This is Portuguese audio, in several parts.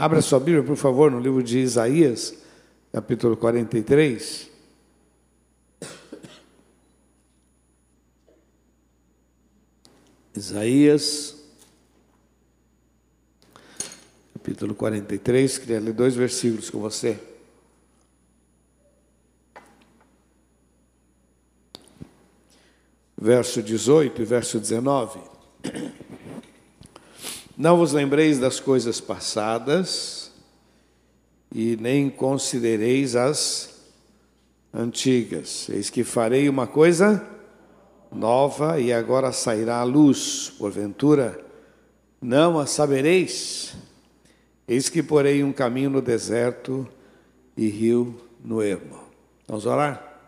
Abra sua Bíblia, por favor, no livro de Isaías, capítulo 43. Isaías, capítulo 43, queria ler dois versículos com você. Verso 18 e verso 19. Não vos lembreis das coisas passadas e nem considereis as antigas. Eis que farei uma coisa nova e agora sairá a luz, porventura não a sabereis. Eis que porei um caminho no deserto e rio no ermo. Vamos orar?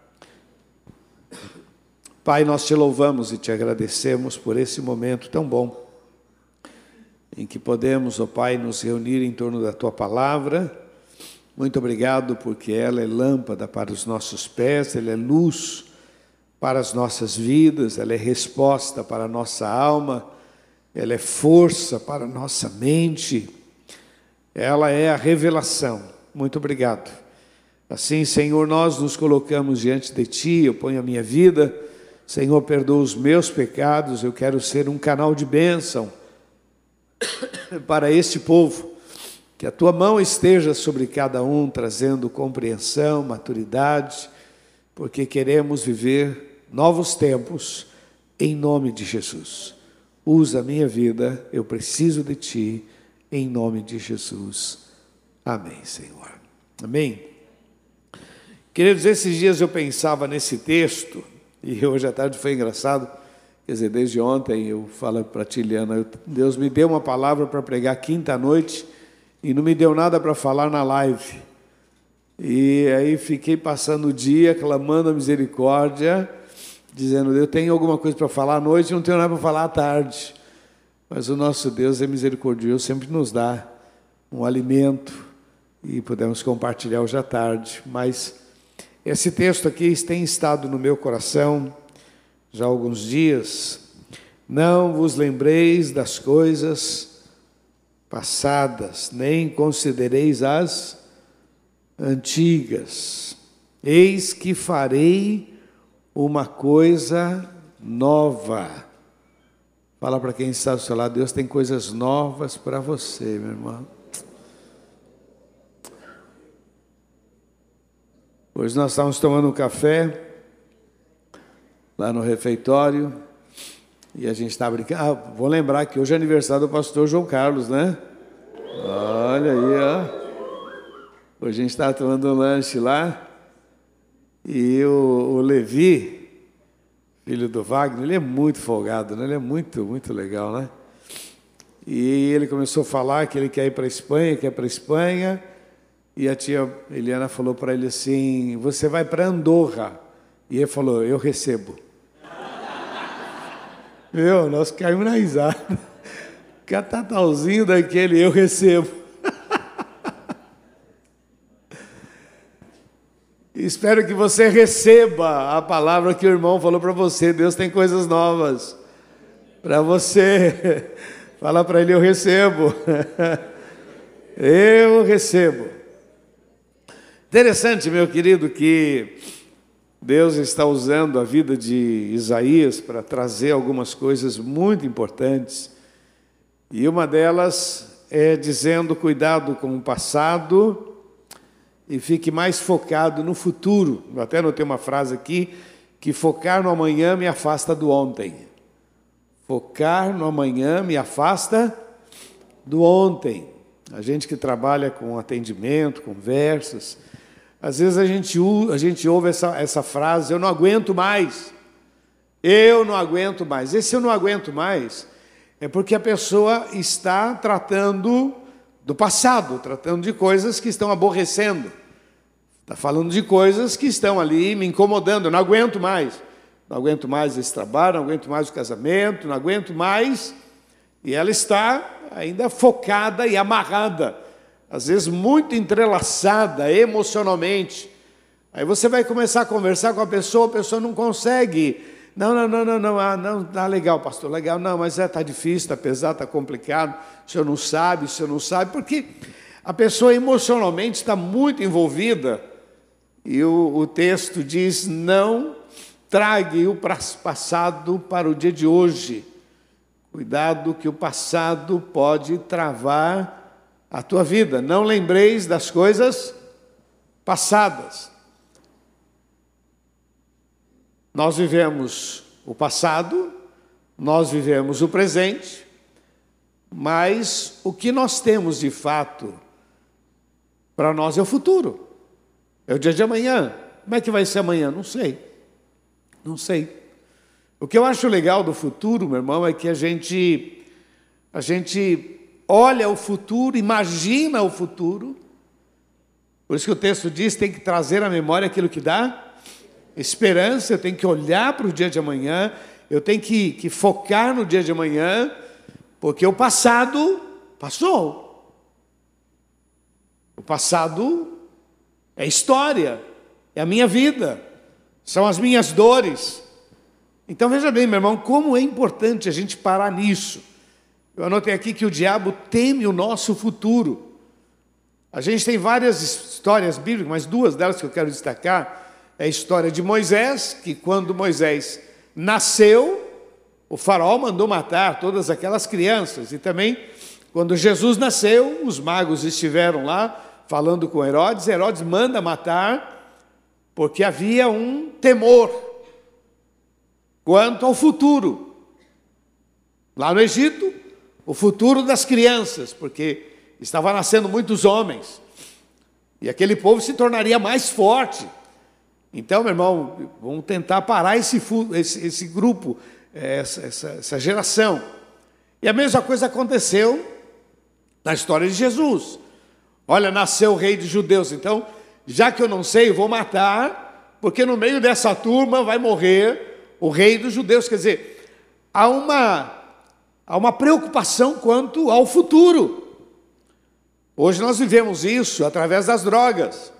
Pai, nós te louvamos e te agradecemos por esse momento tão bom em que podemos, ó Pai, nos reunir em torno da tua palavra. Muito obrigado porque ela é lâmpada para os nossos pés, ela é luz para as nossas vidas, ela é resposta para a nossa alma, ela é força para a nossa mente, ela é a revelação. Muito obrigado. Assim, Senhor, nós nos colocamos diante de Ti, eu ponho a minha vida, Senhor, perdoa os meus pecados, eu quero ser um canal de bênção para este povo. Que a tua mão esteja sobre cada um, trazendo compreensão, maturidade, porque queremos viver novos tempos, em nome de Jesus. Usa a minha vida, eu preciso de Ti, em nome de Jesus. Amém, Senhor. Amém. Queridos, esses dias eu pensava nesse texto, e hoje à tarde foi engraçado, quer dizer, desde ontem eu falo para a Tiliana, Deus me deu uma palavra para pregar quinta-noite e não me deu nada para falar na live. E aí fiquei passando o dia clamando a misericórdia, dizendo: Eu tenho alguma coisa para falar à noite e não tenho nada para falar à tarde. Mas o nosso Deus é misericordioso, sempre nos dá um alimento e podemos compartilhar hoje à tarde. Mas esse texto aqui tem estado no meu coração já há alguns dias. Não vos lembreis das coisas passadas, nem considereis as antigas. Eis que farei uma coisa nova. Fala para quem está do seu lado, Deus tem coisas novas para você, meu irmão. Hoje nós estávamos tomando um café lá no refeitório e a gente está brincando. Ah, vou lembrar que hoje é aniversário do pastor João Carlos, né? Olha aí, ó. Hoje a gente está tomando um lanche lá. E o, o Levi, filho do Wagner, ele é muito folgado, né? ele é muito, muito legal, né? E ele começou a falar que ele quer ir para a Espanha, quer para a Espanha. E a tia Eliana falou para ele assim: Você vai para Andorra. E ele falou: Eu recebo. Meu, nós caímos na risada. Catatalzinho daquele, eu recebo. Espero que você receba a palavra que o irmão falou para você. Deus tem coisas novas para você. Fala para ele: Eu recebo. Eu recebo. Interessante, meu querido, que Deus está usando a vida de Isaías para trazer algumas coisas muito importantes. E uma delas é dizendo: cuidado com o passado e fique mais focado no futuro. Eu até notei uma frase aqui que focar no amanhã me afasta do ontem. Focar no amanhã me afasta do ontem. A gente que trabalha com atendimento, conversas, às vezes a gente, a gente ouve essa, essa frase: eu não aguento mais. Eu não aguento mais. Esse eu não aguento mais é porque a pessoa está tratando do passado, tratando de coisas que estão aborrecendo. Está falando de coisas que estão ali me incomodando, eu não aguento mais. Não aguento mais esse trabalho, não aguento mais o casamento, não aguento mais. E ela está ainda focada e amarrada, às vezes muito entrelaçada emocionalmente. Aí você vai começar a conversar com a pessoa, a pessoa não consegue não, não, não, não, não, ah, não, tá legal, pastor, legal. Não, mas é, tá difícil, tá pesado, tá complicado. O senhor não sabe, o senhor não sabe, porque a pessoa emocionalmente está muito envolvida e o, o texto diz: não trague o passado para o dia de hoje. Cuidado que o passado pode travar a tua vida. Não lembreis das coisas passadas. Nós vivemos o passado, nós vivemos o presente, mas o que nós temos de fato para nós é o futuro. É o dia de amanhã. Como é que vai ser amanhã? Não sei. Não sei. O que eu acho legal do futuro, meu irmão, é que a gente a gente olha o futuro, imagina o futuro. Por isso que o texto diz, tem que trazer à memória aquilo que dá esperança, eu tenho que olhar para o dia de amanhã, eu tenho que, que focar no dia de amanhã, porque o passado passou. O passado é história, é a minha vida, são as minhas dores. Então veja bem, meu irmão, como é importante a gente parar nisso. Eu anotei aqui que o diabo teme o nosso futuro. A gente tem várias histórias bíblicas, mas duas delas que eu quero destacar. É a história de Moisés, que quando Moisés nasceu, o faraó mandou matar todas aquelas crianças. E também, quando Jesus nasceu, os magos estiveram lá falando com Herodes, Herodes manda matar, porque havia um temor quanto ao futuro. Lá no Egito, o futuro das crianças, porque estava nascendo muitos homens, e aquele povo se tornaria mais forte. Então, meu irmão, vamos tentar parar esse, esse, esse grupo, essa, essa, essa geração. E a mesma coisa aconteceu na história de Jesus. Olha, nasceu o rei dos judeus, então, já que eu não sei, eu vou matar, porque no meio dessa turma vai morrer o rei dos judeus. Quer dizer, há uma, há uma preocupação quanto ao futuro. Hoje nós vivemos isso através das drogas,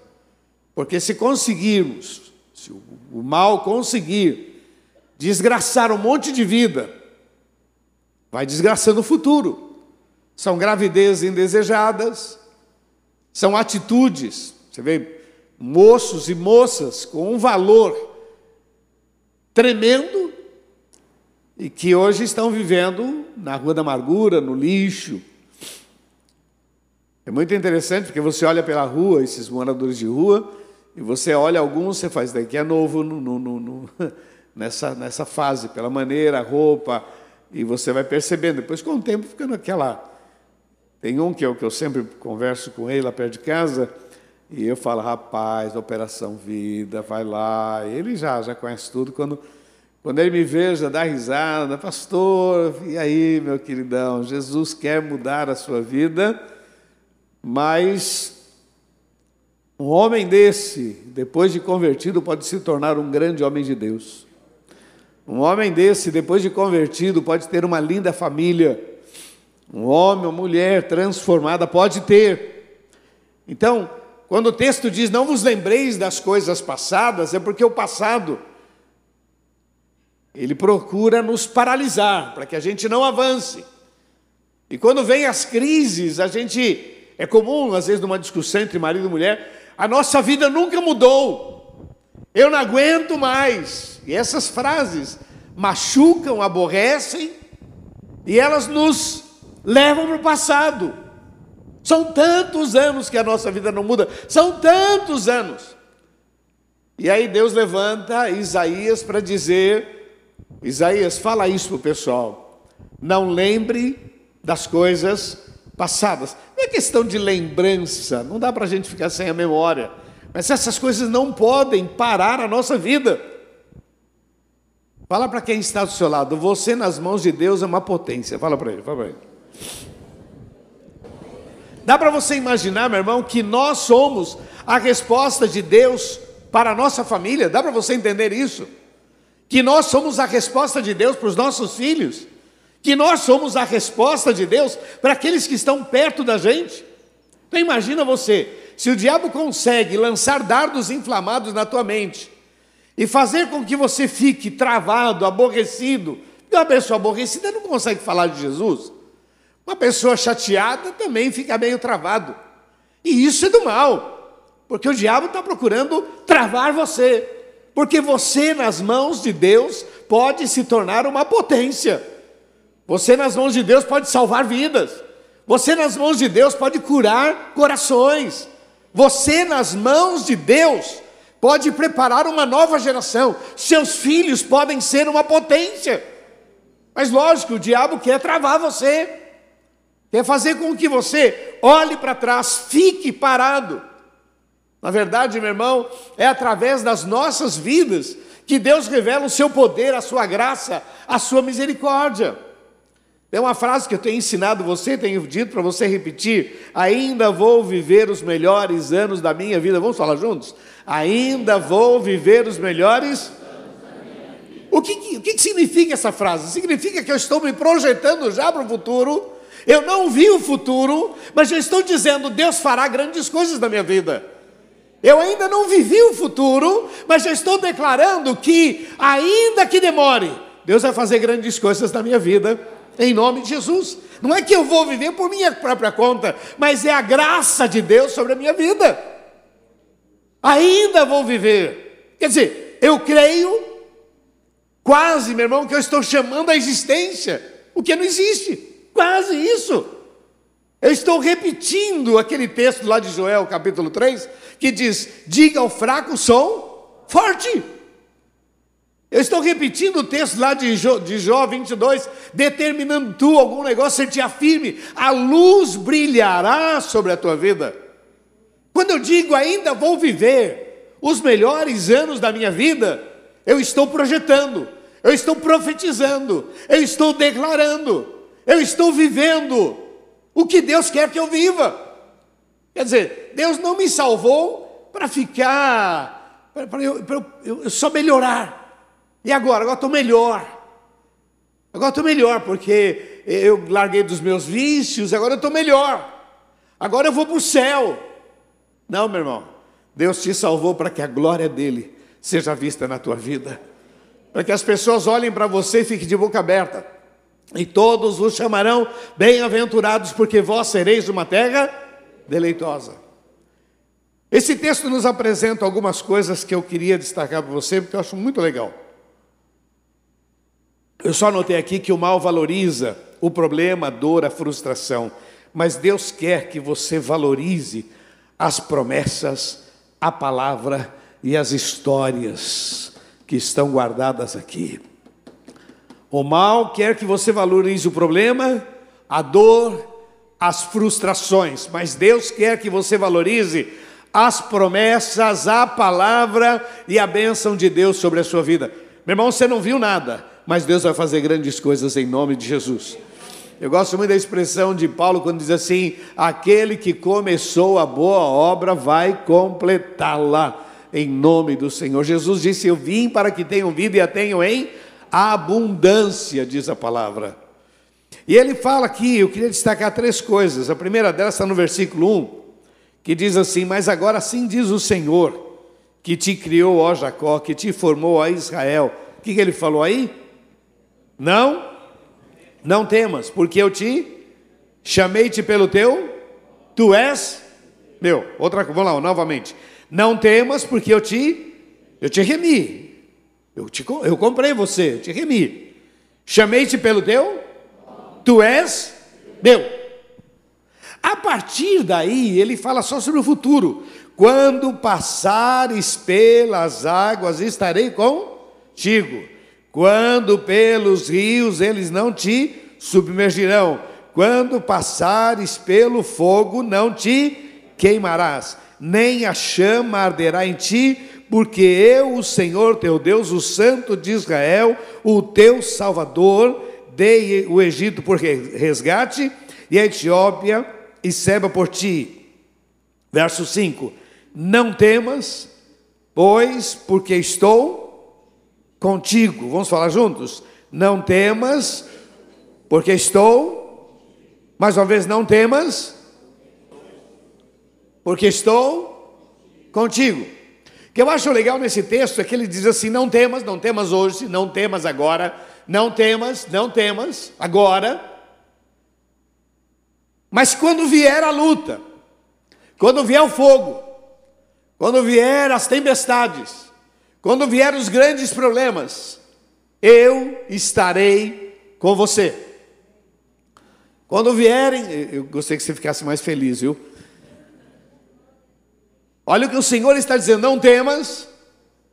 porque se conseguirmos, se o mal conseguir desgraçar um monte de vida, vai desgraçando o futuro. São gravidezes indesejadas, são atitudes, você vê, moços e moças com um valor tremendo e que hoje estão vivendo na Rua da Amargura, no lixo. É muito interessante porque você olha pela rua, esses moradores de rua, e você olha alguns, você faz, daqui é novo no, no, no, nessa, nessa fase, pela maneira, roupa, e você vai percebendo. Depois, com o tempo, fica naquela tem um que eu, que eu sempre converso com ele lá perto de casa, e eu falo, rapaz, Operação Vida, vai lá. Ele já, já conhece tudo. Quando, quando ele me vê, já dá risada, pastor, e aí, meu queridão, Jesus quer mudar a sua vida, mas um homem desse, depois de convertido, pode se tornar um grande homem de Deus. Um homem desse, depois de convertido, pode ter uma linda família um homem ou mulher transformada pode ter. Então, quando o texto diz não vos lembreis das coisas passadas, é porque o passado ele procura nos paralisar para que a gente não avance. E quando vem as crises, a gente é comum às vezes numa discussão entre marido e mulher, a nossa vida nunca mudou. Eu não aguento mais. E essas frases machucam, aborrecem e elas nos levam para o passado. São tantos anos que a nossa vida não muda, são tantos anos. E aí Deus levanta Isaías para dizer: Isaías, fala isso para o pessoal. Não lembre das coisas passadas. Não é questão de lembrança, não dá para a gente ficar sem a memória. Mas essas coisas não podem parar a nossa vida. Fala para quem está do seu lado, você nas mãos de Deus é uma potência. Fala para ele, fala para ele. Dá para você imaginar, meu irmão, que nós somos a resposta de Deus para a nossa família? Dá para você entender isso? Que nós somos a resposta de Deus para os nossos filhos? Que nós somos a resposta de Deus para aqueles que estão perto da gente? Então imagina você, se o diabo consegue lançar dardos inflamados na tua mente e fazer com que você fique travado, aborrecido, uma pessoa aborrecida não consegue falar de Jesus. Uma pessoa chateada também fica meio travado. E isso é do mal, porque o diabo está procurando travar você, porque você, nas mãos de Deus, pode se tornar uma potência. Você, nas mãos de Deus, pode salvar vidas. Você, nas mãos de Deus, pode curar corações. Você, nas mãos de Deus, pode preparar uma nova geração. Seus filhos podem ser uma potência. Mas lógico, o diabo quer travar você, quer fazer com que você olhe para trás, fique parado. Na verdade, meu irmão, é através das nossas vidas que Deus revela o seu poder, a sua graça, a sua misericórdia. É uma frase que eu tenho ensinado você, tenho dito para você repetir. Ainda vou viver os melhores anos da minha vida. Vamos falar juntos? Ainda vou viver os melhores. O que, o que significa essa frase? Significa que eu estou me projetando já para o futuro. Eu não vi o futuro, mas eu estou dizendo: Deus fará grandes coisas na minha vida. Eu ainda não vivi o futuro, mas já estou declarando que, ainda que demore, Deus vai fazer grandes coisas na minha vida em nome de Jesus. Não é que eu vou viver por minha própria conta, mas é a graça de Deus sobre a minha vida. Ainda vou viver. Quer dizer, eu creio, quase, meu irmão, que eu estou chamando a existência o que não existe. Quase isso. Eu estou repetindo aquele texto lá de Joel, capítulo 3, que diz: Diga ao fraco, sou forte. Eu estou repetindo o texto lá de Jó, de Jó 22, determinando tu algum negócio, você te afirme, a luz brilhará sobre a tua vida. Quando eu digo ainda vou viver os melhores anos da minha vida, eu estou projetando, eu estou profetizando, eu estou declarando, eu estou vivendo o que Deus quer que eu viva. Quer dizer, Deus não me salvou para ficar, para eu, eu, eu só melhorar. E agora? Agora estou melhor. Agora estou melhor, porque eu larguei dos meus vícios, agora eu estou melhor. Agora eu vou para o céu. Não, meu irmão. Deus te salvou para que a glória dele seja vista na tua vida. Para que as pessoas olhem para você e fiquem de boca aberta. E todos os chamarão bem-aventurados, porque vós sereis uma terra deleitosa. Esse texto nos apresenta algumas coisas que eu queria destacar para você, porque eu acho muito legal. Eu só notei aqui que o mal valoriza o problema, a dor, a frustração, mas Deus quer que você valorize as promessas, a palavra e as histórias que estão guardadas aqui. O mal quer que você valorize o problema, a dor, as frustrações, mas Deus quer que você valorize as promessas, a palavra e a bênção de Deus sobre a sua vida. Meu irmão, você não viu nada, mas Deus vai fazer grandes coisas em nome de Jesus. Eu gosto muito da expressão de Paulo quando diz assim: aquele que começou a boa obra vai completá-la em nome do Senhor. Jesus disse: Eu vim para que tenham vida e a tenham em abundância, diz a palavra. E ele fala aqui, eu queria destacar três coisas. A primeira delas está no versículo 1, que diz assim: Mas agora sim diz o Senhor, que te criou, ó Jacó, que te formou, ó Israel. O que, que ele falou aí? Não, não temas, porque eu te chamei-te pelo teu, tu és meu. Outra, vamos lá, novamente. Não temas, porque eu te, eu te remi. Eu, te, eu comprei você, eu te remi. Chamei-te pelo teu, tu és meu. A partir daí, ele fala só sobre o futuro. Quando passares pelas águas, estarei contigo. Quando pelos rios eles não te submergirão, quando passares pelo fogo não te queimarás, nem a chama arderá em ti, porque eu, o Senhor teu Deus, o Santo de Israel, o teu Salvador, dei o Egito por resgate e a Etiópia e Seba por ti. Verso 5: Não temas, pois, porque estou contigo. Vamos falar juntos? Não temas, porque estou. Mais uma vez, não temas, porque estou contigo. O que eu acho legal nesse texto é que ele diz assim: não temas, não temas hoje, não temas agora, não temas, não temas agora. Mas quando vier a luta, quando vier o fogo, quando vier as tempestades, quando vier os grandes problemas, eu estarei com você. Quando vierem, eu gostaria que você ficasse mais feliz, viu? Olha o que o Senhor está dizendo: não temas,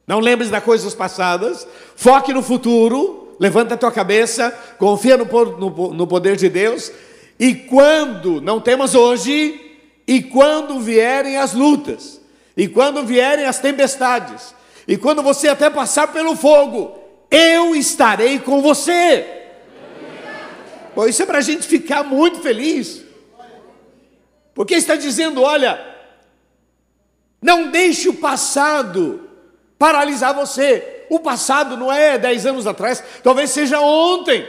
não lembres das coisas passadas, foque no futuro, levanta a tua cabeça, confia no, no, no poder de Deus, e quando, não temas hoje, e quando vierem as lutas, e quando vierem as tempestades, e quando você até passar pelo fogo, eu estarei com você. Bom, isso é para a gente ficar muito feliz, porque está dizendo: olha, não deixe o passado paralisar você. O passado não é dez anos atrás, talvez seja ontem.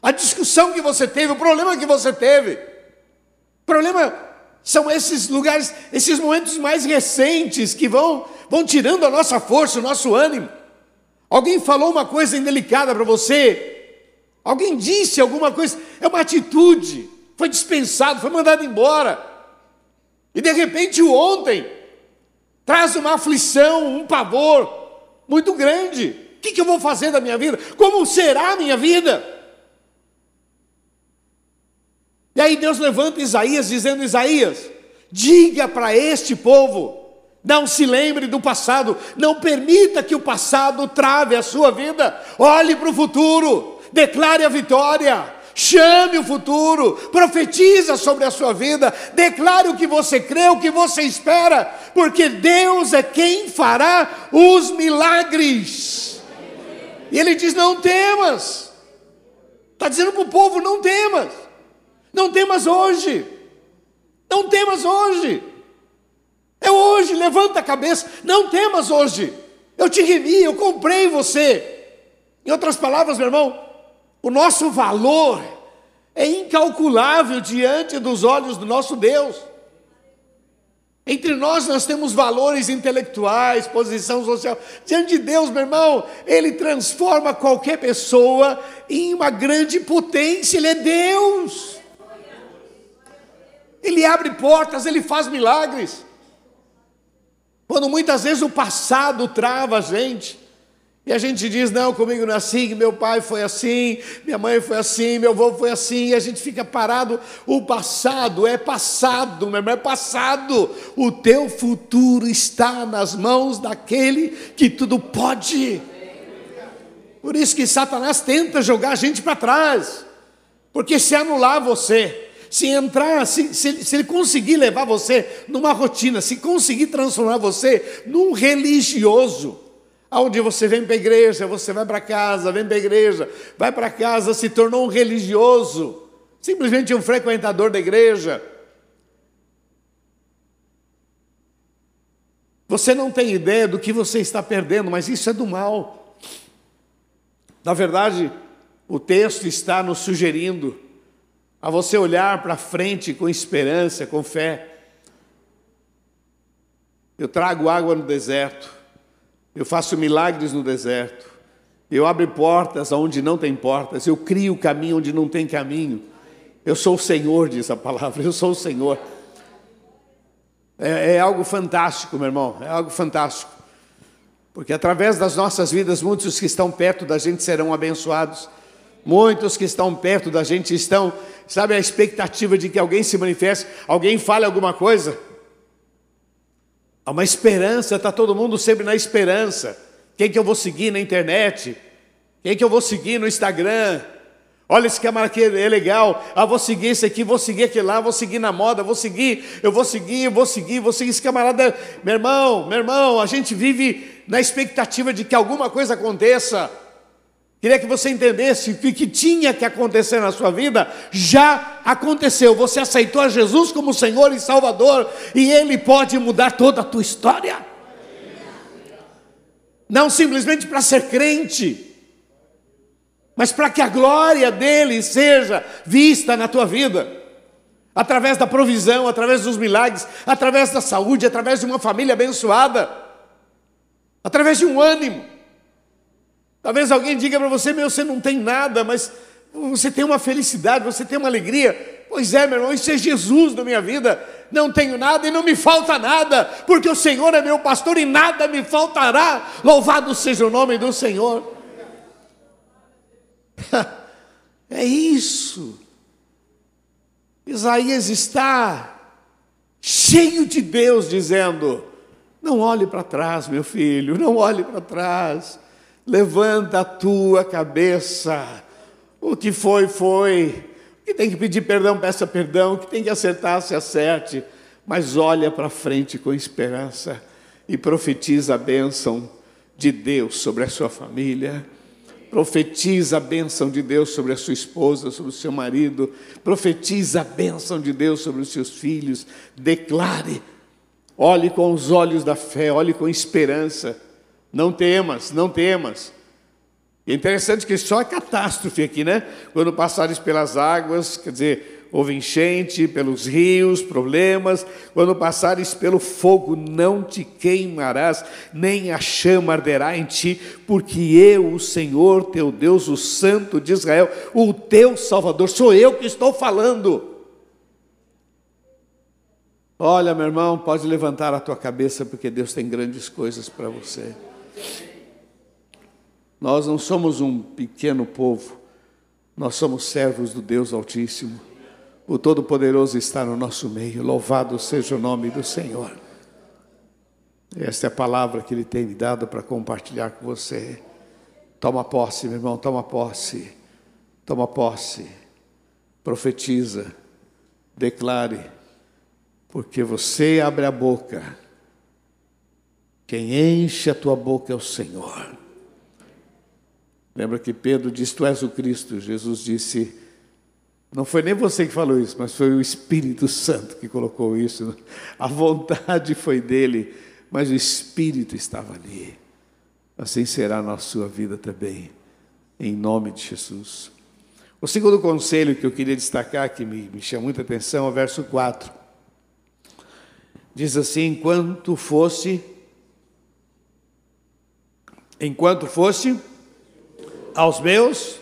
A discussão que você teve, o problema que você teve. O problema são esses lugares, esses momentos mais recentes que vão, vão tirando a nossa força, o nosso ânimo. Alguém falou uma coisa indelicada para você, alguém disse alguma coisa, é uma atitude, foi dispensado, foi mandado embora. E de repente o ontem traz uma aflição, um pavor muito grande. O que, que eu vou fazer da minha vida? Como será a minha vida? E aí Deus levanta Isaías, dizendo: Isaías, diga para este povo, não se lembre do passado, não permita que o passado trave a sua vida, olhe para o futuro, declare a vitória, Chame o futuro, profetiza sobre a sua vida, declare o que você crê, o que você espera, porque Deus é quem fará os milagres. E ele diz: Não temas. Está dizendo para o povo: Não temas. Não temas hoje. Não temas hoje. É hoje, levanta a cabeça. Não temas hoje. Eu te remi, eu comprei você. Em outras palavras, meu irmão, o nosso valor é incalculável diante dos olhos do nosso Deus. Entre nós, nós temos valores intelectuais, posição social. Diante de Deus, meu irmão, Ele transforma qualquer pessoa em uma grande potência. Ele é Deus. Ele abre portas, Ele faz milagres. Quando muitas vezes o passado trava a gente, e a gente diz: não, comigo não é assim, meu pai foi assim, minha mãe foi assim, meu avô foi assim, e a gente fica parado. O passado é passado, meu irmão, é passado. O teu futuro está nas mãos daquele que tudo pode. Por isso que Satanás tenta jogar a gente para trás, porque se anular você, se entrar, se, se, se, ele conseguir levar você numa rotina, se conseguir transformar você num religioso, Aonde você vem para a igreja, você vai para casa, vem para a igreja, vai para casa, se tornou um religioso, simplesmente um frequentador da igreja. Você não tem ideia do que você está perdendo, mas isso é do mal. Na verdade, o texto está nos sugerindo a você olhar para frente com esperança, com fé. Eu trago água no deserto. Eu faço milagres no deserto. Eu abro portas onde não tem portas. Eu crio caminho onde não tem caminho. Eu sou o Senhor, diz a palavra. Eu sou o Senhor. É, é algo fantástico, meu irmão. É algo fantástico. Porque através das nossas vidas, muitos que estão perto da gente serão abençoados. Muitos que estão perto da gente estão, sabe, a expectativa de que alguém se manifeste, alguém fale alguma coisa. Há uma esperança, está todo mundo sempre na esperança. Quem que eu vou seguir na internet? Quem que eu vou seguir no Instagram? Olha esse camarada aqui é legal. Ah, vou seguir esse aqui, vou seguir aquele lá, vou seguir na moda, vou seguir, eu vou seguir, eu vou seguir, vou seguir esse camarada. Meu irmão, meu irmão, a gente vive na expectativa de que alguma coisa aconteça. Queria que você entendesse que o que tinha que acontecer na sua vida já aconteceu. Você aceitou a Jesus como Senhor e Salvador e Ele pode mudar toda a tua história. Não simplesmente para ser crente, mas para que a glória dele seja vista na tua vida, através da provisão, através dos milagres, através da saúde, através de uma família abençoada, através de um ânimo. Talvez alguém diga para você, meu, você não tem nada, mas você tem uma felicidade, você tem uma alegria. Pois é, meu irmão, isso é Jesus na minha vida. Não tenho nada e não me falta nada, porque o Senhor é meu pastor e nada me faltará. Louvado seja o nome do Senhor. É isso. Isaías está cheio de Deus dizendo: Não olhe para trás, meu filho, não olhe para trás. Levanta a tua cabeça. O que foi, foi. O que tem que pedir perdão, peça perdão. O que tem que acertar, se acerte. Mas olha para frente com esperança e profetiza a bênção de Deus sobre a sua família Profetiza a bênção de Deus sobre a sua esposa, sobre o seu marido. Profetiza a bênção de Deus sobre os seus filhos. Declare. Olhe com os olhos da fé, olhe com esperança. Não temas, não temas. É interessante que só a catástrofe aqui, né? Quando passares pelas águas, quer dizer, houve enchente pelos rios, problemas. Quando passares pelo fogo, não te queimarás, nem a chama arderá em ti, porque eu, o Senhor teu Deus, o Santo de Israel, o teu Salvador, sou eu que estou falando. Olha, meu irmão, pode levantar a tua cabeça, porque Deus tem grandes coisas para você. Nós não somos um pequeno povo, nós somos servos do Deus Altíssimo. O Todo-Poderoso está no nosso meio. Louvado seja o nome do Senhor. Esta é a palavra que Ele tem me dado para compartilhar com você. Toma posse, meu irmão, toma posse. Toma posse. Profetiza. Declare. Porque você abre a boca. Quem enche a tua boca é o Senhor. Lembra que Pedro disse: Tu és o Cristo. Jesus disse: não foi nem você que falou isso, mas foi o Espírito Santo que colocou isso. A vontade foi dele, mas o Espírito estava ali. Assim será na sua vida também, em nome de Jesus. O segundo conselho que eu queria destacar, que me, me chama muita atenção, é o verso 4. Diz assim: enquanto fosse, enquanto fosse aos meus,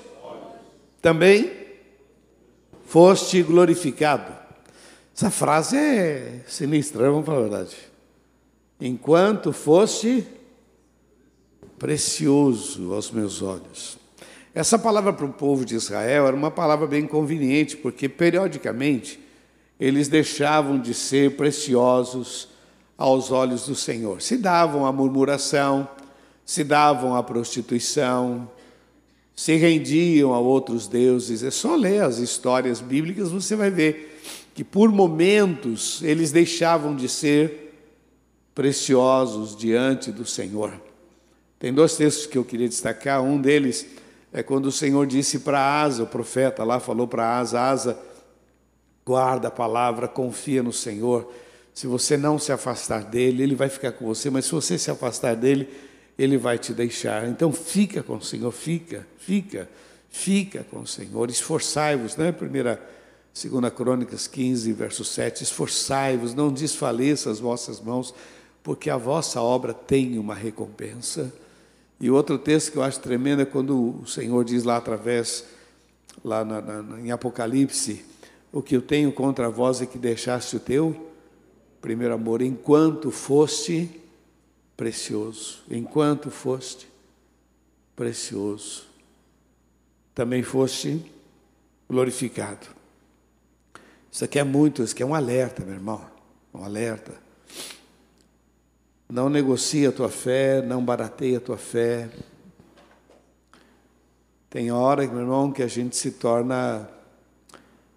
também foste glorificado. Essa frase é sinistra, vamos falar a verdade. Enquanto foste precioso aos meus olhos. Essa palavra para o povo de Israel era uma palavra bem conveniente, porque periodicamente eles deixavam de ser preciosos aos olhos do Senhor. Se davam à murmuração, se davam à prostituição, se rendiam a outros deuses. É só ler as histórias bíblicas, você vai ver que por momentos eles deixavam de ser preciosos diante do Senhor. Tem dois textos que eu queria destacar. Um deles é quando o Senhor disse para Asa, o profeta lá falou para Asa: Asa, guarda a palavra, confia no Senhor. Se você não se afastar dele, ele vai ficar com você, mas se você se afastar dele, ele vai te deixar. Então fica com o Senhor, fica, fica, fica com o Senhor. Esforçai-vos, né? Primeira, segunda Crônicas 15, verso 7. Esforçai-vos, não desfaleça as vossas mãos, porque a vossa obra tem uma recompensa. E outro texto que eu acho tremendo é quando o Senhor diz lá através, lá na, na, em Apocalipse, o que eu tenho contra vós é que deixaste o teu primeiro amor, enquanto foste precioso, enquanto foste precioso, também foste glorificado. Isso aqui é muito, isso aqui é um alerta, meu irmão, um alerta. Não negocia a tua fé, não barateia a tua fé. Tem hora, meu irmão, que a gente se torna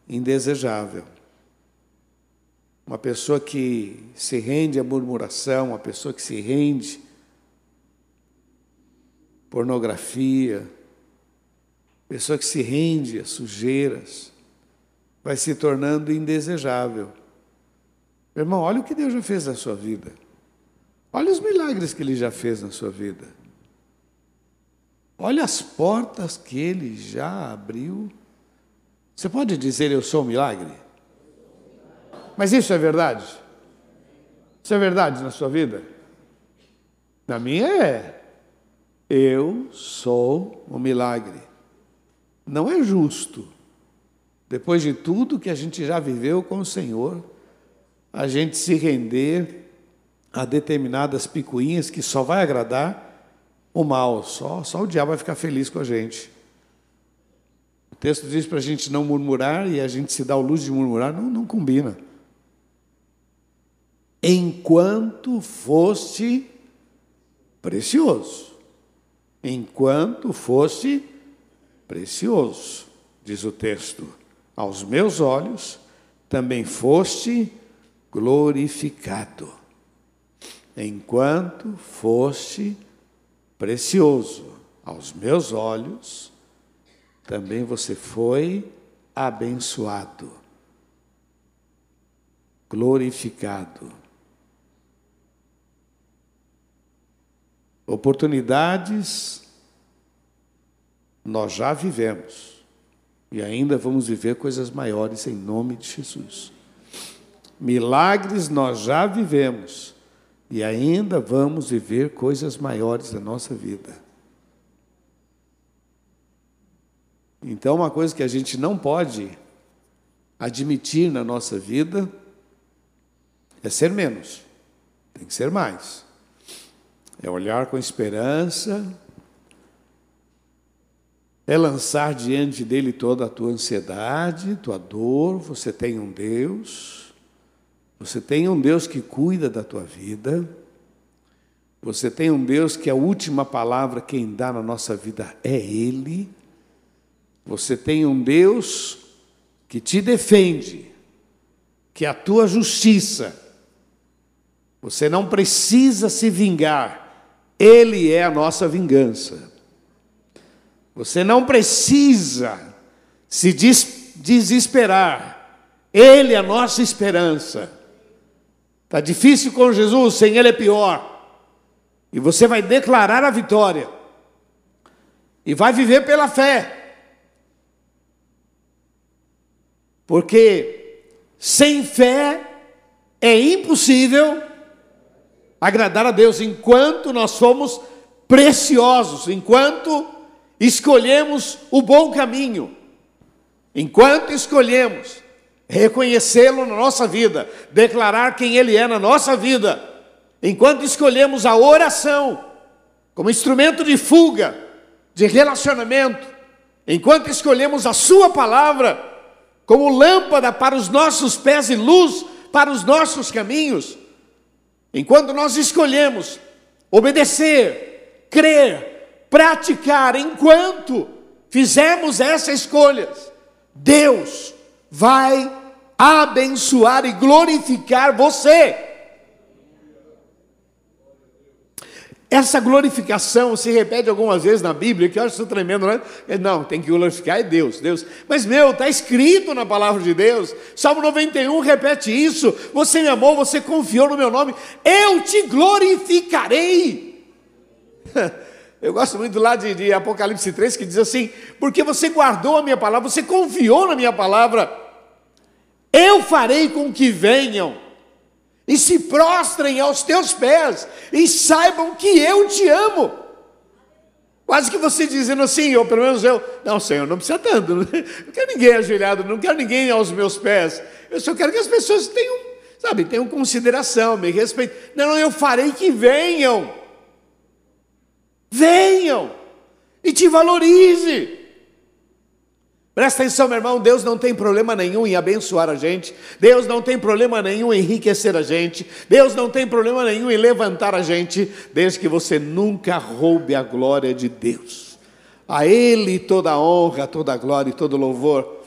indesejável. Uma pessoa que se rende à murmuração, uma pessoa que se rende pornografia, pessoa que se rende a sujeiras, vai se tornando indesejável. Irmão, olha o que Deus já fez na sua vida. Olha os milagres que Ele já fez na sua vida. Olha as portas que Ele já abriu. Você pode dizer eu sou um milagre? Mas isso é verdade? Isso é verdade na sua vida? Na minha é. Eu sou um milagre. Não é justo. depois de tudo que a gente já viveu com o Senhor, a gente se render a determinadas picuinhas que só vai agradar o mal, só, só o diabo vai ficar feliz com a gente. O texto diz para a gente não murmurar e a gente se dá o luxo de murmurar, não, não combina. Enquanto foste precioso. Enquanto foste precioso, diz o texto, aos meus olhos também foste glorificado. Enquanto foste precioso aos meus olhos, também você foi abençoado, glorificado. Oportunidades nós já vivemos e ainda vamos viver coisas maiores em nome de Jesus. Milagres nós já vivemos e ainda vamos viver coisas maiores na nossa vida. Então, uma coisa que a gente não pode admitir na nossa vida é ser menos, tem que ser mais. É olhar com esperança, é lançar diante dele toda a tua ansiedade, tua dor. Você tem um Deus, você tem um Deus que cuida da tua vida, você tem um Deus que a última palavra quem dá na nossa vida é Ele. Você tem um Deus que te defende, que é a tua justiça. Você não precisa se vingar, Ele é a nossa vingança. Você não precisa se des desesperar, Ele é a nossa esperança. Está difícil com Jesus, sem Ele é pior. E você vai declarar a vitória, e vai viver pela fé. Porque sem fé é impossível agradar a Deus enquanto nós somos preciosos, enquanto escolhemos o bom caminho, enquanto escolhemos reconhecê-lo na nossa vida, declarar quem Ele é na nossa vida, enquanto escolhemos a oração como instrumento de fuga, de relacionamento, enquanto escolhemos a Sua palavra como lâmpada para os nossos pés e luz para os nossos caminhos. Enquanto nós escolhemos obedecer, crer, praticar, enquanto fizemos essas escolhas, Deus vai abençoar e glorificar você. Essa glorificação se repete algumas vezes na Bíblia, que eu acho isso tremendo, né? Não, tem que glorificar é Deus, Deus. Mas, meu, está escrito na palavra de Deus, Salmo 91 repete isso: Você me amou, você confiou no meu nome, eu te glorificarei. Eu gosto muito lá de, de Apocalipse 3 que diz assim: Porque você guardou a minha palavra, você confiou na minha palavra, eu farei com que venham e se prostrem aos teus pés e saibam que eu te amo. Quase que você dizendo assim, ou pelo menos eu, não, Senhor, não precisa tanto, não quero ninguém ajoelhado, não quero ninguém aos meus pés, eu só quero que as pessoas tenham, sabe, tenham consideração, me respeitem. Não, não, eu farei que venham, venham e te valorize. Presta atenção, meu irmão, Deus não tem problema nenhum em abençoar a gente, Deus não tem problema nenhum em enriquecer a gente, Deus não tem problema nenhum em levantar a gente, desde que você nunca roube a glória de Deus. A Ele toda a honra, toda a glória e todo louvor.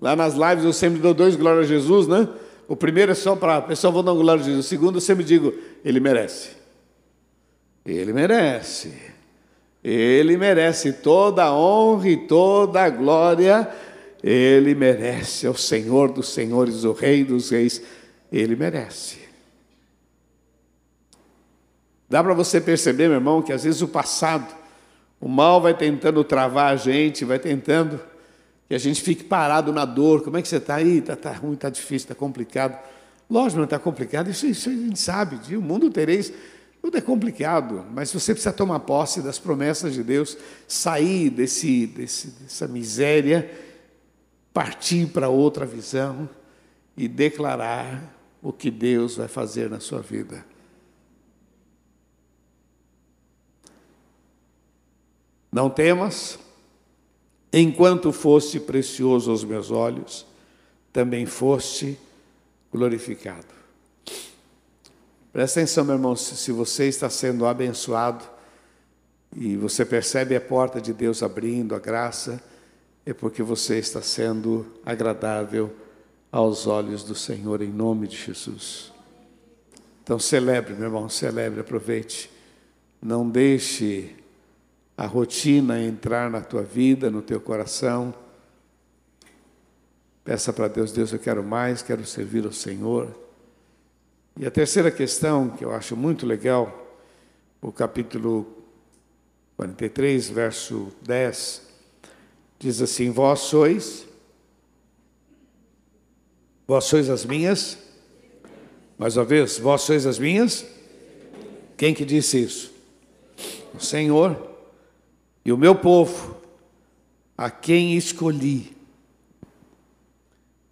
Lá nas lives eu sempre dou dois glórias a Jesus, né? O primeiro é só para a pessoa vou dar glória a Jesus. O segundo eu sempre digo, Ele merece. Ele merece. Ele merece toda a honra e toda a glória. Ele merece, é o Senhor dos senhores, o Rei dos reis. Ele merece. Dá para você perceber, meu irmão, que às vezes o passado, o mal vai tentando travar a gente, vai tentando que a gente fique parado na dor. Como é que você está aí? Está tá ruim, está difícil, está complicado. Lógico, não está complicado, isso, isso a gente sabe. O mundo tereis tudo é complicado, mas você precisa tomar posse das promessas de Deus, sair desse, desse, dessa miséria partir para outra visão e declarar o que Deus vai fazer na sua vida. Não temas, enquanto foste precioso aos meus olhos, também foste glorificado. Presta atenção, meu irmão, se você está sendo abençoado e você percebe a porta de Deus abrindo, a graça, é porque você está sendo agradável aos olhos do Senhor, em nome de Jesus. Então, celebre, meu irmão, celebre, aproveite. Não deixe a rotina entrar na tua vida, no teu coração. Peça para Deus, Deus, eu quero mais, quero servir ao Senhor. E a terceira questão, que eu acho muito legal, o capítulo 43, verso 10, diz assim: Vós sois, vós sois as minhas, mais uma vez, vós sois as minhas. Quem que disse isso? O Senhor e o meu povo, a quem escolhi.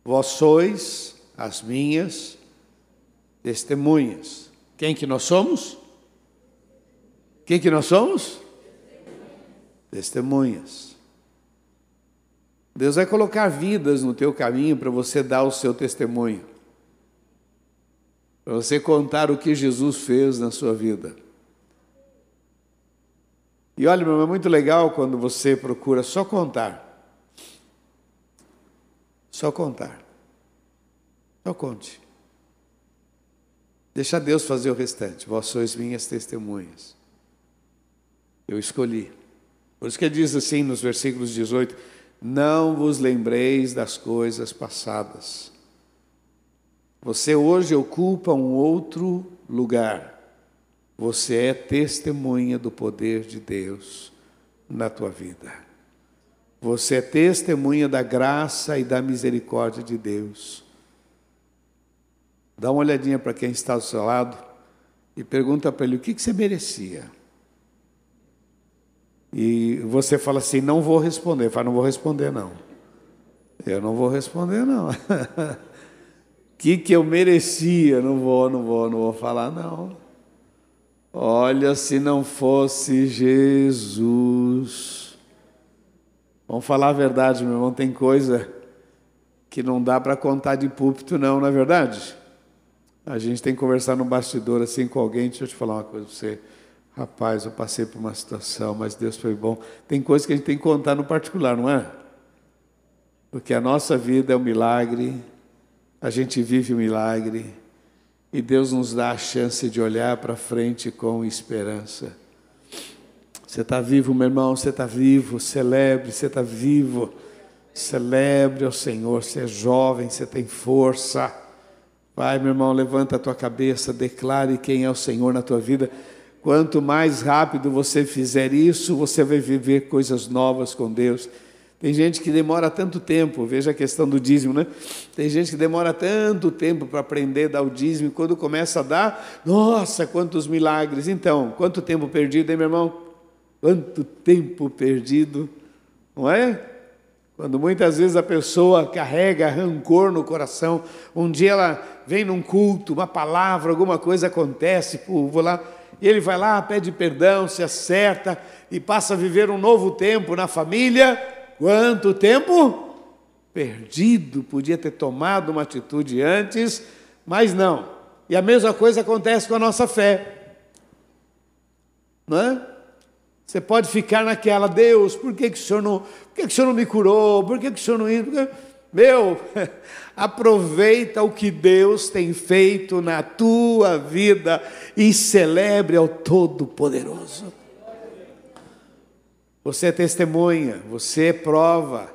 Vós sois as minhas testemunhas. Quem que nós somos? Quem que nós somos? Testemunhas. Deus vai colocar vidas no teu caminho para você dar o seu testemunho. Para você contar o que Jesus fez na sua vida. E olha, meu, é muito legal quando você procura só contar. Só contar. Só conte. Deixa Deus fazer o restante. Vós sois minhas testemunhas. Eu escolhi. Por isso que ele diz assim nos versículos 18: Não vos lembreis das coisas passadas. Você hoje ocupa um outro lugar. Você é testemunha do poder de Deus na tua vida. Você é testemunha da graça e da misericórdia de Deus. Dá uma olhadinha para quem está ao seu lado e pergunta para ele o que, que você merecia. E você fala assim: não vou responder. Fala, não vou responder, não. Eu não vou responder, não. O que, que eu merecia? Não vou, não vou, não vou falar, não. Olha, se não fosse Jesus. Vamos falar a verdade, meu irmão, tem coisa que não dá para contar de púlpito, não, não é verdade? A gente tem que conversar no bastidor assim com alguém. Deixa eu te falar uma coisa para você. Rapaz, eu passei por uma situação, mas Deus foi bom. Tem coisas que a gente tem que contar no particular, não é? Porque a nossa vida é um milagre, a gente vive um milagre. E Deus nos dá a chance de olhar para frente com esperança. Você está vivo, meu irmão, você está vivo, celebre, você está vivo. Celebre ao Senhor, você é jovem, você tem força. Vai, meu irmão, levanta a tua cabeça, declare quem é o Senhor na tua vida. Quanto mais rápido você fizer isso, você vai viver coisas novas com Deus. Tem gente que demora tanto tempo, veja a questão do dízimo, né? Tem gente que demora tanto tempo para aprender a dar o dízimo, e quando começa a dar, nossa, quantos milagres. Então, quanto tempo perdido, hein, meu irmão? Quanto tempo perdido, não é? Quando muitas vezes a pessoa carrega rancor no coração, um dia ela vem num culto, uma palavra, alguma coisa acontece, pô, vou lá, e ele vai lá, pede perdão, se acerta e passa a viver um novo tempo na família Quanto tempo? Perdido, podia ter tomado uma atitude antes, mas não. E a mesma coisa acontece com a nossa fé. Não é? Você pode ficar naquela, Deus, por que, que, o, senhor não, por que, que o Senhor não me curou? Por que, que o Senhor não. Meu, aproveita o que Deus tem feito na tua vida e celebre ao Todo-Poderoso. Você é testemunha, você é prova.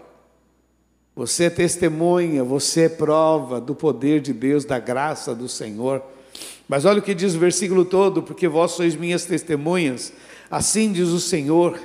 Você é testemunha, você é prova do poder de Deus, da graça do Senhor. Mas olha o que diz o versículo todo: porque vós sois minhas testemunhas, assim diz o Senhor,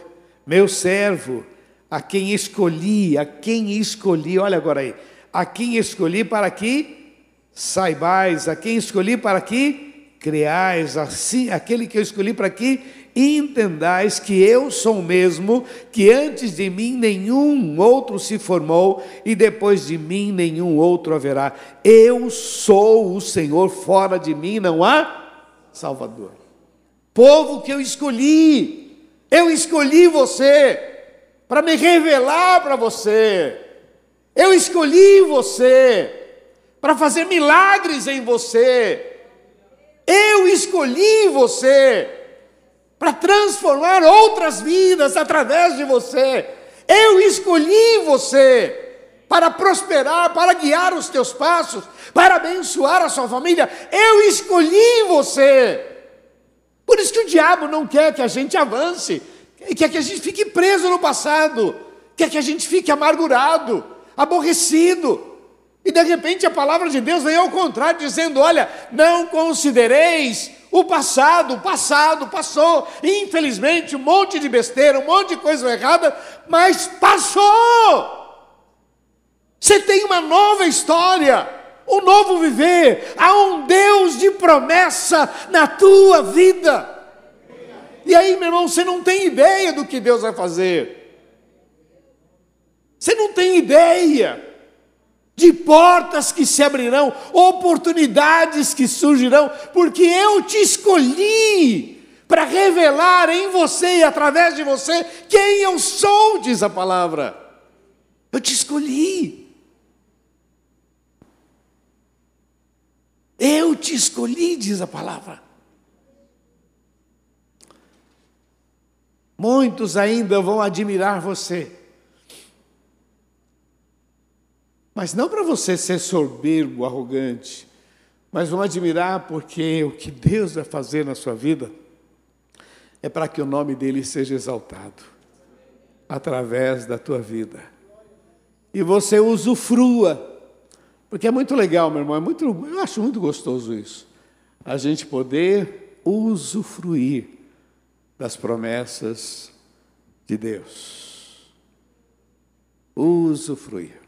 meu servo, a quem escolhi, a quem escolhi, olha agora aí, a quem escolhi para que saibais, a quem escolhi para que creais, assim, aquele que eu escolhi para que entendais que eu sou o mesmo, que antes de mim nenhum outro se formou e depois de mim nenhum outro haverá. Eu sou o Senhor, fora de mim não há Salvador. Povo que eu escolhi, eu escolhi você para me revelar para você. Eu escolhi você para fazer milagres em você. Eu escolhi você para transformar outras vidas através de você. Eu escolhi você para prosperar, para guiar os teus passos, para abençoar a sua família. Eu escolhi você. Por isso que o diabo não quer que a gente avance, quer que a gente fique preso no passado, quer que a gente fique amargurado, aborrecido. E de repente a palavra de Deus vem ao contrário, dizendo: olha, não considereis o passado, o passado passou, infelizmente, um monte de besteira, um monte de coisa errada, mas passou. Você tem uma nova história, um novo viver, há um Deus de promessa na tua vida. E aí, meu irmão, você não tem ideia do que Deus vai fazer. Você não tem ideia de portas que se abrirão, oportunidades que surgirão, porque eu te escolhi para revelar em você e através de você quem eu sou, diz a palavra. Eu te escolhi. Eu te escolhi, diz a palavra. Muitos ainda vão admirar você Mas não para você ser soberbo, arrogante, mas vão admirar porque o que Deus vai fazer na sua vida é para que o nome dele seja exaltado através da tua vida. E você usufrua. Porque é muito legal, meu irmão, é muito, eu acho muito gostoso isso. A gente poder usufruir das promessas de Deus. Usufruir.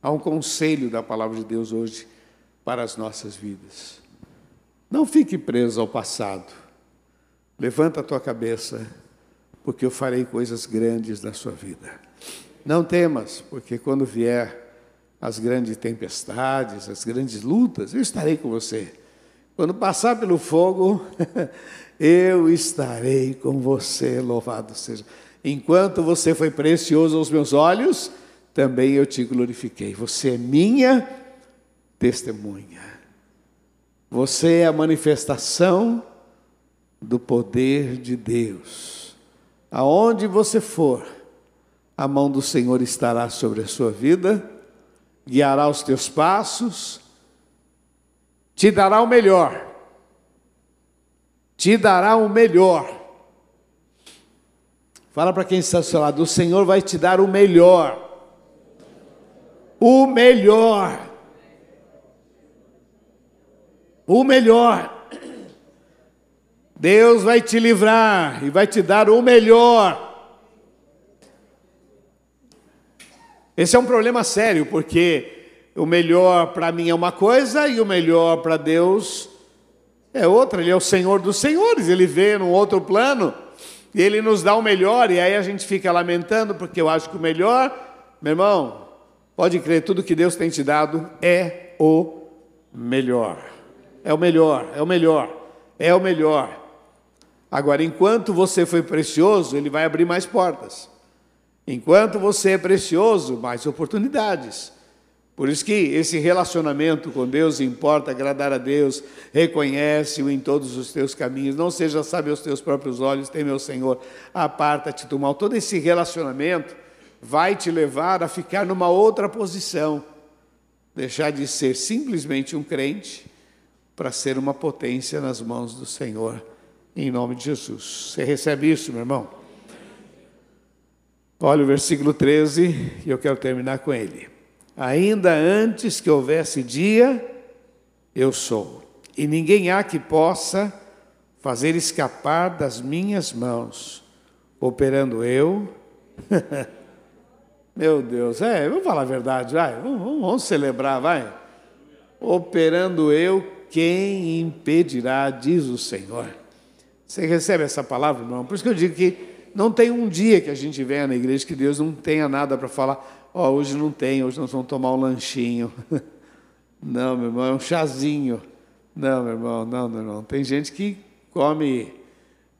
Há um conselho da palavra de Deus hoje para as nossas vidas. Não fique preso ao passado. Levanta a tua cabeça, porque eu farei coisas grandes na sua vida. Não temas, porque quando vier as grandes tempestades, as grandes lutas, eu estarei com você. Quando passar pelo fogo, eu estarei com você, louvado seja. Enquanto você foi precioso aos meus olhos, também eu te glorifiquei. Você é minha testemunha. Você é a manifestação do poder de Deus. Aonde você for, a mão do Senhor estará sobre a sua vida, guiará os teus passos, te dará o melhor. Te dará o melhor. Fala para quem está ao seu lado: o Senhor vai te dar o melhor o melhor. O melhor. Deus vai te livrar e vai te dar o melhor. Esse é um problema sério, porque o melhor para mim é uma coisa e o melhor para Deus é outra. Ele é o Senhor dos Senhores, ele vê num outro plano e ele nos dá o melhor, e aí a gente fica lamentando porque eu acho que o melhor, meu irmão, Pode crer, tudo que Deus tem te dado é o melhor. É o melhor, é o melhor, é o melhor. Agora, enquanto você foi precioso, Ele vai abrir mais portas. Enquanto você é precioso, mais oportunidades. Por isso que esse relacionamento com Deus importa agradar a Deus, reconhece-o em todos os teus caminhos, não seja sábio aos teus próprios olhos, tem meu Senhor, aparta-te do mal. Todo esse relacionamento vai te levar a ficar numa outra posição, deixar de ser simplesmente um crente para ser uma potência nas mãos do Senhor, em nome de Jesus. Você recebe isso, meu irmão? Olha o versículo 13, e eu quero terminar com ele. Ainda antes que houvesse dia, eu sou, e ninguém há que possa fazer escapar das minhas mãos, operando eu. Meu Deus, é, vamos falar a verdade, vai, vamos, vamos celebrar, vai. Operando eu, quem impedirá, diz o Senhor. Você recebe essa palavra, irmão? Por isso que eu digo que não tem um dia que a gente venha na igreja que Deus não tenha nada para falar. Ó, oh, hoje não tem, hoje nós vamos tomar um lanchinho. Não, meu irmão, é um chazinho. Não, meu irmão, não, meu irmão. Tem gente que come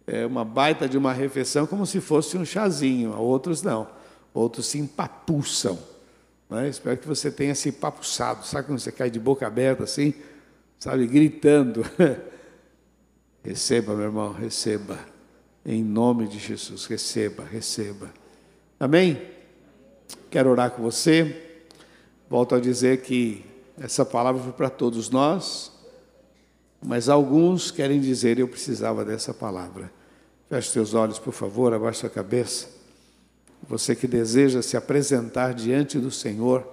é, uma baita de uma refeição como se fosse um chazinho. Outros não. Outros se empapuçam. Né? Espero que você tenha se empapuçado. Sabe quando você cai de boca aberta assim? Sabe, gritando. receba, meu irmão, receba. Em nome de Jesus, receba, receba. Amém? Quero orar com você. Volto a dizer que essa palavra foi para todos nós, mas alguns querem dizer: eu precisava dessa palavra. Feche seus olhos, por favor, abaixe a cabeça. Você que deseja se apresentar diante do Senhor,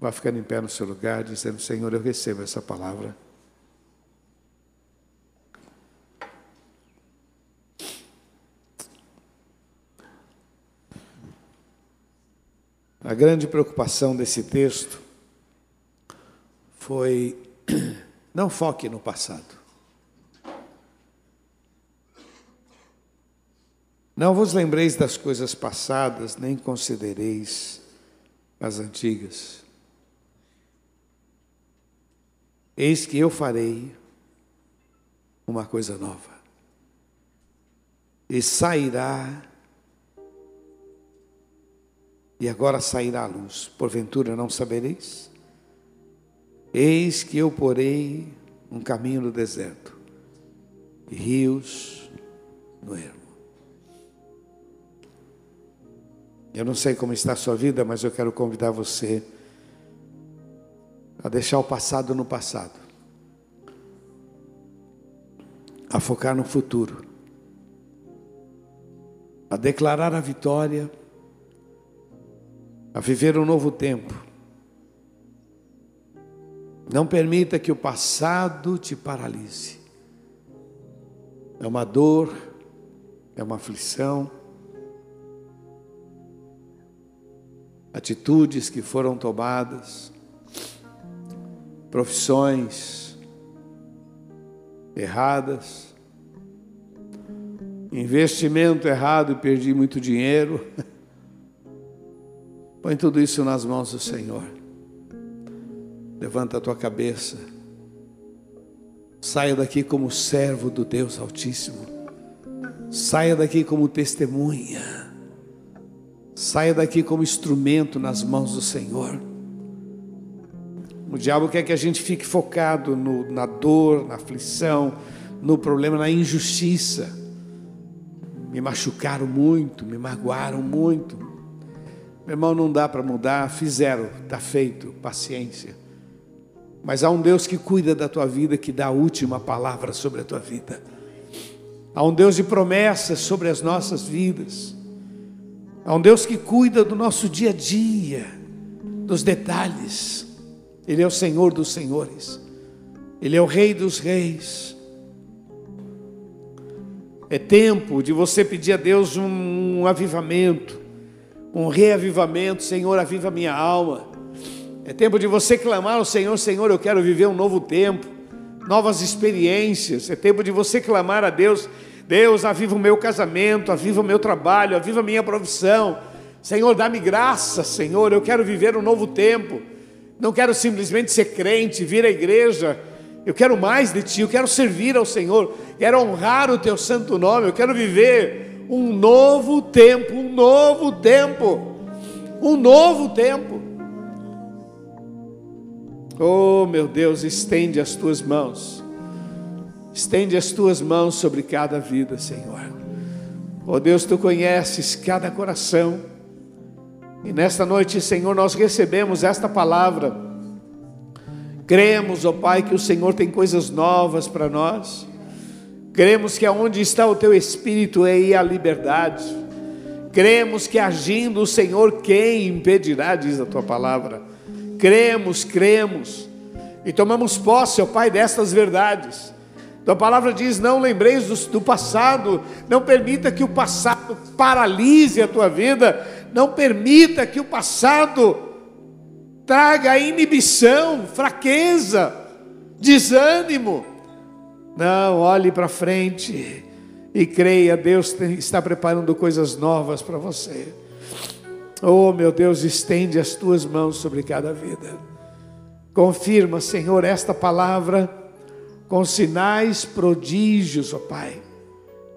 vai ficar em pé no seu lugar, dizendo: Senhor, eu recebo essa palavra. A grande preocupação desse texto foi: não foque no passado. Não vos lembreis das coisas passadas, nem considereis as antigas. Eis que eu farei uma coisa nova, e sairá, e agora sairá a luz. Porventura não sabereis? Eis que eu porei um caminho no deserto e rios no ermo. Eu não sei como está a sua vida, mas eu quero convidar você a deixar o passado no passado, a focar no futuro, a declarar a vitória, a viver um novo tempo não permita que o passado te paralise. É uma dor, é uma aflição, atitudes que foram tomadas, profissões erradas, investimento errado e perdi muito dinheiro. Põe tudo isso nas mãos do Senhor. Levanta a tua cabeça. Saia daqui como servo do Deus Altíssimo. Saia daqui como testemunha. Saia daqui como instrumento nas mãos do Senhor. O diabo quer que a gente fique focado no, na dor, na aflição, no problema, na injustiça. Me machucaram muito, me magoaram muito. Meu irmão, não dá para mudar, fizeram, está feito, paciência. Mas há um Deus que cuida da tua vida, que dá a última palavra sobre a tua vida. Há um Deus de promessas sobre as nossas vidas. Há um Deus que cuida do nosso dia a dia, dos detalhes. Ele é o Senhor dos senhores. Ele é o Rei dos reis. É tempo de você pedir a Deus um, avivamento, um reavivamento. Senhor, aviva minha alma. É tempo de você clamar ao Senhor: Senhor, eu quero viver um novo tempo, novas experiências. É tempo de você clamar a Deus: Deus, aviva o meu casamento, aviva o meu trabalho, aviva a minha profissão. Senhor, dá-me graça, Senhor, eu quero viver um novo tempo. Não quero simplesmente ser crente, vir à igreja. Eu quero mais de Ti, eu quero servir ao Senhor, quero honrar o Teu santo nome, eu quero viver um novo tempo, um novo tempo, um novo tempo. Oh, meu Deus, estende as tuas mãos. Estende as tuas mãos sobre cada vida, Senhor. Oh Deus, tu conheces cada coração. E nesta noite, Senhor, nós recebemos esta palavra. Cremos, ó oh Pai, que o Senhor tem coisas novas para nós. Cremos que aonde está o teu espírito é aí a liberdade. Cremos que agindo o Senhor, quem impedirá, diz a tua palavra cremos, cremos e tomamos posse, ó Pai, destas verdades. Tua palavra diz: não lembreis do, do, passado, não permita que o passado paralise a tua vida, não permita que o passado traga inibição, fraqueza, desânimo. Não, olhe para frente E creia, Deus está preparando coisas novas para você. Oh, meu Deus, estende as tuas mãos sobre cada vida. Confirma, Senhor, esta palavra com sinais, prodígios, ó oh Pai.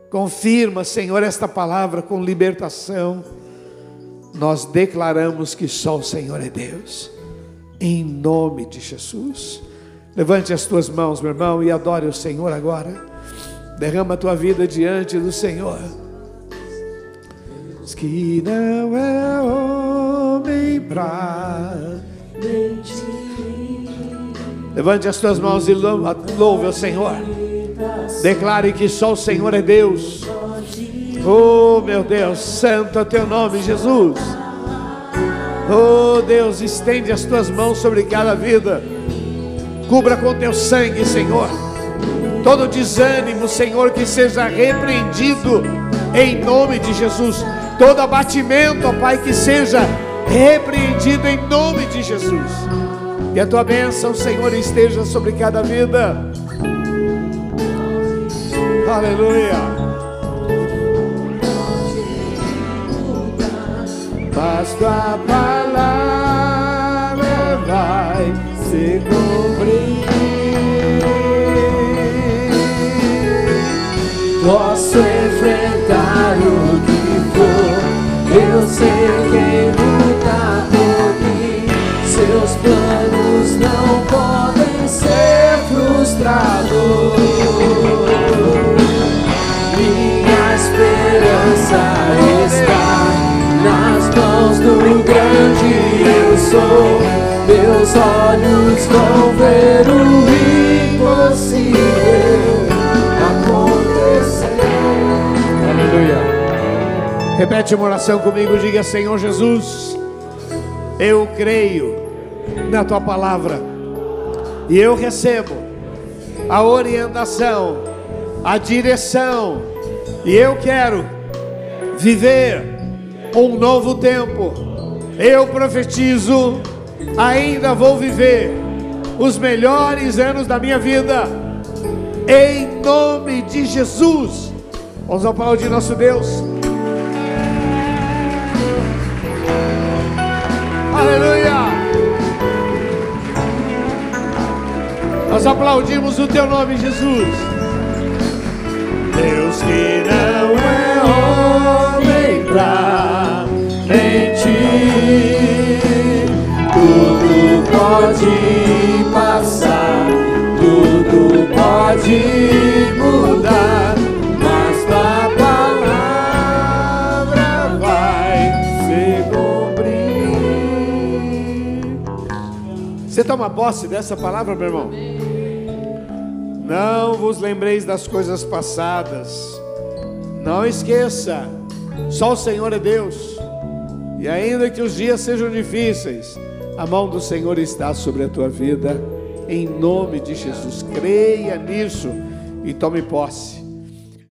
Confirma, Senhor, esta palavra com libertação. Nós declaramos que só o Senhor é Deus. Em nome de Jesus. Levante as tuas mãos, meu irmão, e adore o Senhor agora. Derrama a tua vida diante do Senhor que não é homem mentir. Levante as tuas mãos e louve o Senhor. Declare que só o Senhor é Deus. Oh, meu Deus, santo é teu nome, Jesus. Oh, Deus, estende as tuas mãos sobre cada vida. Cubra com teu sangue, Senhor. Todo desânimo, Senhor, que seja repreendido em nome de Jesus todo abatimento, ó Pai, que seja repreendido em nome de Jesus. E a tua bênção, Senhor, esteja sobre cada vida. Aleluia. Mas tua palavra vai se cumprir. Posso enfrentar o eu sei quem luta por mim. Seus planos não podem ser frustrados. Minha esperança está nas mãos do grande eu sou. Meus olhos vão ver o impossível acontecer. Aleluia. Repete uma oração comigo, diga Senhor Jesus, eu creio na tua palavra e eu recebo a orientação, a direção, e eu quero viver um novo tempo. Eu profetizo, ainda vou viver os melhores anos da minha vida, em nome de Jesus. Vamos aplaudir nosso Deus. Aleluia. Nós aplaudimos o teu nome, Jesus. Deus que não é homem pra mentir, pode passar, tudo pode mudar. Você toma posse dessa palavra, meu irmão? Não vos lembreis das coisas passadas. Não esqueça, só o Senhor é Deus. E ainda que os dias sejam difíceis, a mão do Senhor está sobre a tua vida. Em nome de Jesus, creia nisso e tome posse.